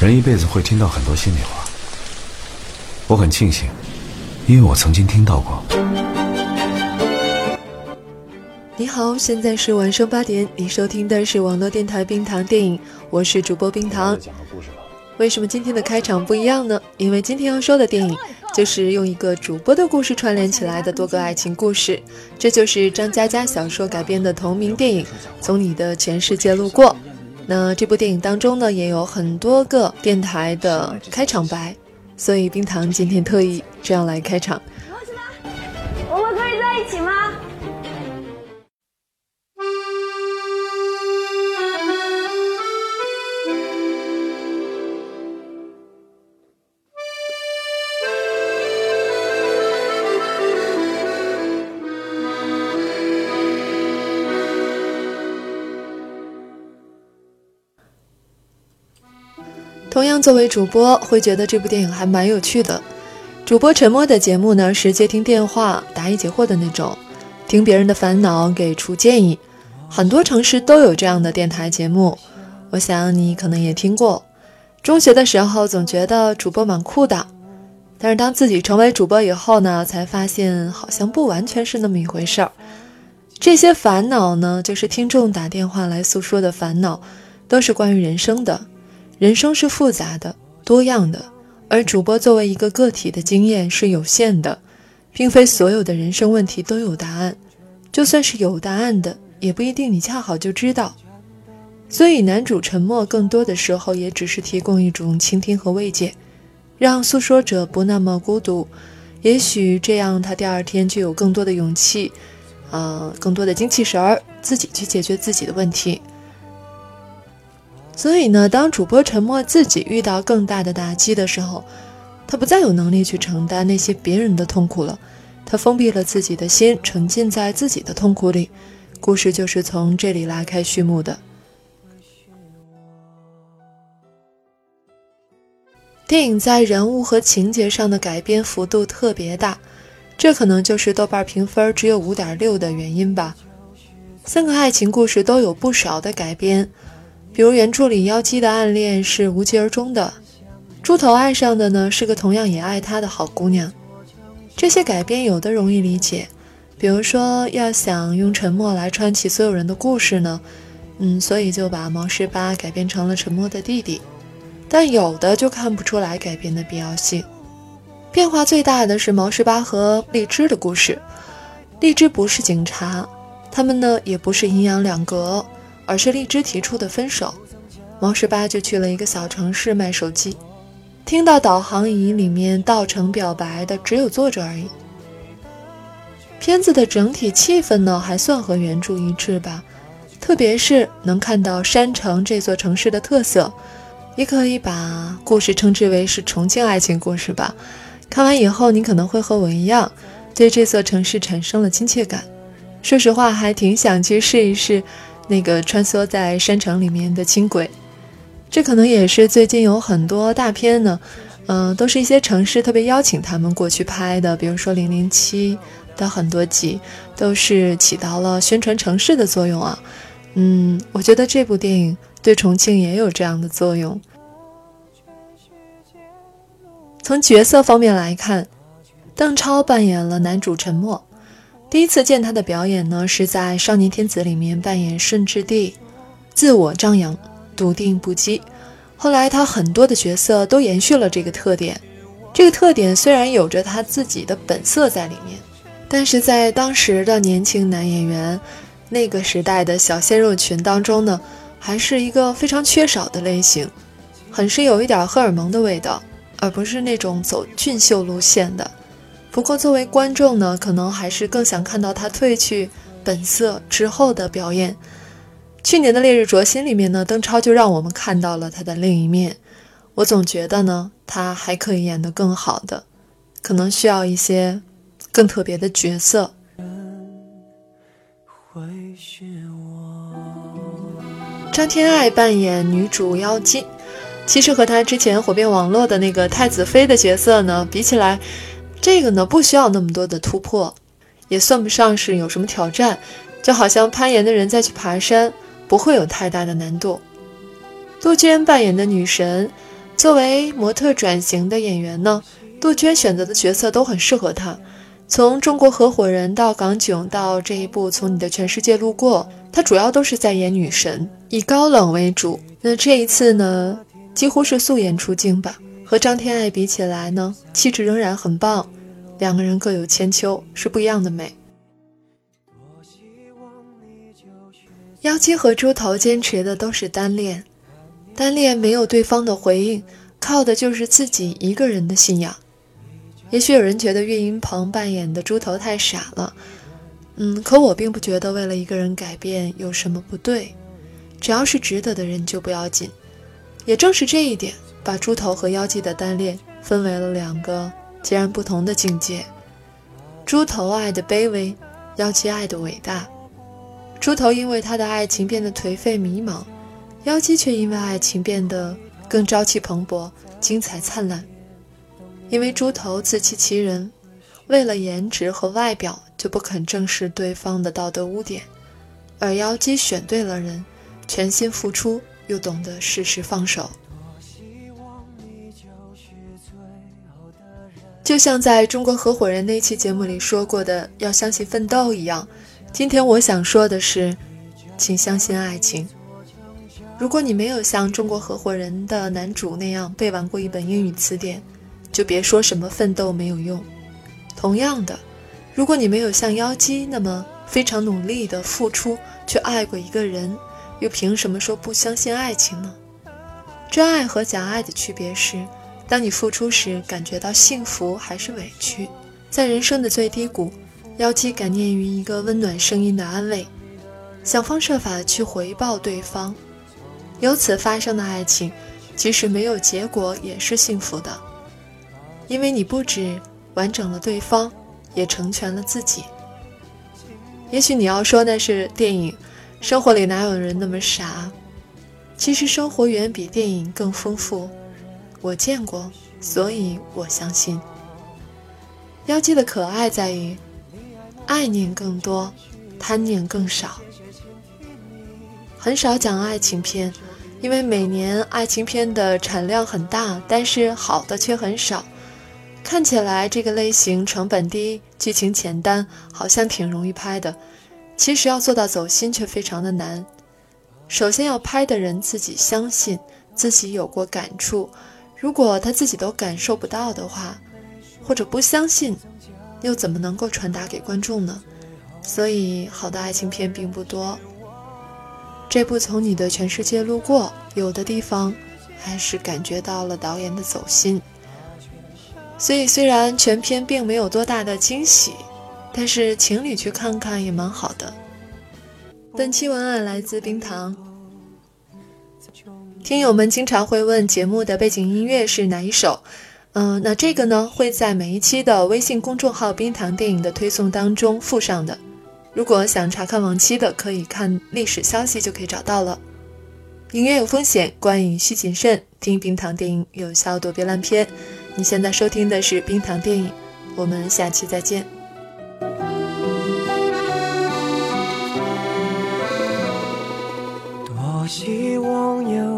人一辈子会听到很多心里话，我很庆幸，因为我曾经听到过。你好，现在是晚上八点，你收听的是网络电台冰糖电影，我是主播冰糖。为什么今天的开场不一样呢？因为今天要说的电影就是用一个主播的故事串联起来的多个爱情故事，这就是张嘉佳小说改编的同名电影《从你的全世界路过》。那这部电影当中呢，也有很多个电台的开场白，所以冰糖今天特意这样来开场。我们可以在一起吗？同样，作为主播，会觉得这部电影还蛮有趣的。主播沉默的节目呢，是接听电话、答疑解惑的那种，听别人的烦恼，给出建议。很多城市都有这样的电台节目，我想你可能也听过。中学的时候总觉得主播蛮酷的，但是当自己成为主播以后呢，才发现好像不完全是那么一回事儿。这些烦恼呢，就是听众打电话来诉说的烦恼，都是关于人生的。人生是复杂的、多样的，而主播作为一个个体的经验是有限的，并非所有的人生问题都有答案。就算是有答案的，也不一定你恰好就知道。所以，男主沉默更多的时候也只是提供一种倾听和慰藉，让诉说者不那么孤独。也许这样，他第二天就有更多的勇气，呃，更多的精气神儿，自己去解决自己的问题。所以呢，当主播沉默自己遇到更大的打击的时候，他不再有能力去承担那些别人的痛苦了，他封闭了自己的心，沉浸在自己的痛苦里。故事就是从这里拉开序幕的。电影在人物和情节上的改编幅度特别大，这可能就是豆瓣评分只有五点六的原因吧。三个爱情故事都有不少的改编。比如原著里妖姬的暗恋是无疾而终的，猪头爱上的呢是个同样也爱他的好姑娘。这些改编有的容易理解，比如说要想用沉默来串起所有人的故事呢，嗯，所以就把毛十八改编成了沉默的弟弟。但有的就看不出来改编的必要性。变化最大的是毛十八和荔枝的故事。荔枝不是警察，他们呢也不是阴阳两隔。而是荔枝提出的分手，毛十八就去了一个小城市卖手机。听到导航仪里面道成表白的只有作者而已。片子的整体气氛呢，还算和原著一致吧，特别是能看到山城这座城市的特色，也可以把故事称之为是重庆爱情故事吧。看完以后，你可能会和我一样，对这座城市产生了亲切感。说实话，还挺想去试一试。那个穿梭在山城里面的轻轨，这可能也是最近有很多大片呢，嗯，都是一些城市特别邀请他们过去拍的，比如说《零零七》的很多集都是起到了宣传城市的作用啊。嗯，我觉得这部电影对重庆也有这样的作用。从角色方面来看，邓超扮演了男主陈默。第一次见他的表演呢，是在《少年天子》里面扮演顺治帝，自我张扬，笃定不羁。后来他很多的角色都延续了这个特点。这个特点虽然有着他自己的本色在里面，但是在当时的年轻男演员那个时代的小鲜肉群当中呢，还是一个非常缺少的类型，很是有一点荷尔蒙的味道，而不是那种走俊秀路线的。不过，作为观众呢，可能还是更想看到他褪去本色之后的表演。去年的《烈日灼心》里面呢，邓超就让我们看到了他的另一面。我总觉得呢，他还可以演得更好的，可能需要一些更特别的角色。张天爱扮演女主妖姬，其实和她之前火遍网络的那个太子妃的角色呢，比起来。这个呢不需要那么多的突破，也算不上是有什么挑战，就好像攀岩的人再去爬山，不会有太大的难度。杜鹃扮演的女神，作为模特转型的演员呢，杜鹃选择的角色都很适合她。从《中国合伙人》到《港囧》到这一部《从你的全世界路过》，她主要都是在演女神，以高冷为主。那这一次呢，几乎是素颜出镜吧。和张天爱比起来呢，气质仍然很棒。两个人各有千秋，是不一样的美。妖姬和猪头坚持的都是单恋，单恋没有对方的回应，靠的就是自己一个人的信仰。也许有人觉得岳云鹏扮演的猪头太傻了，嗯，可我并不觉得为了一个人改变有什么不对，只要是值得的人就不要紧。也正是这一点，把猪头和妖姬的单恋分为了两个截然不同的境界。猪头爱的卑微，妖姬爱的伟大。猪头因为他的爱情变得颓废迷茫，妖姬却因为爱情变得更朝气蓬勃、精彩灿烂。因为猪头自欺欺人，为了颜值和外表就不肯正视对方的道德污点，而妖姬选对了人，全心付出又懂得适时放手。就像在中国合伙人那期节目里说过的，要相信奋斗一样。今天我想说的是，请相信爱情。如果你没有像中国合伙人的男主那样背完过一本英语词典，就别说什么奋斗没有用。同样的，如果你没有像妖姬那么非常努力的付出去爱过一个人，又凭什么说不相信爱情呢？真爱和假爱的区别是，当你付出时感觉到幸福还是委屈。在人生的最低谷，妖姬感念于一个温暖声音的安慰，想方设法去回报对方，由此发生的爱情，即使没有结果也是幸福的。因为你不止完整了对方，也成全了自己。也许你要说那是电影，生活里哪有人那么傻？其实生活远比电影更丰富。我见过，所以我相信。妖姬的可爱在于，爱念更多，贪念更少。很少讲爱情片，因为每年爱情片的产量很大，但是好的却很少。看起来这个类型成本低，剧情简单，好像挺容易拍的。其实要做到走心却非常的难。首先要拍的人自己相信，自己有过感触。如果他自己都感受不到的话，或者不相信，又怎么能够传达给观众呢？所以好的爱情片并不多。这部从你的全世界路过，有的地方还是感觉到了导演的走心。所以，虽然全片并没有多大的惊喜，但是情侣去看看也蛮好的。本期文案来自冰糖。听友们经常会问节目的背景音乐是哪一首，嗯，那这个呢会在每一期的微信公众号“冰糖电影”的推送当中附上的。如果想查看往期的，可以看历史消息就可以找到了。音乐有风险，观影需谨慎，听冰糖电影有效躲避烂片。你现在收听的是冰糖电影，我们下期再见。多希望有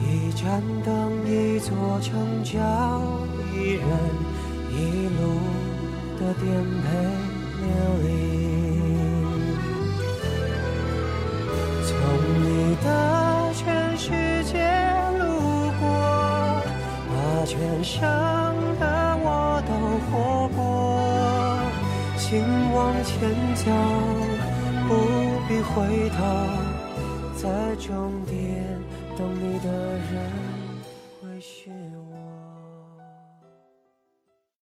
一盏灯，一座城，叫一人，一路的颠沛流离。从你的全世界路过，把全生。请往前走，不必回头，在终点懂你的人。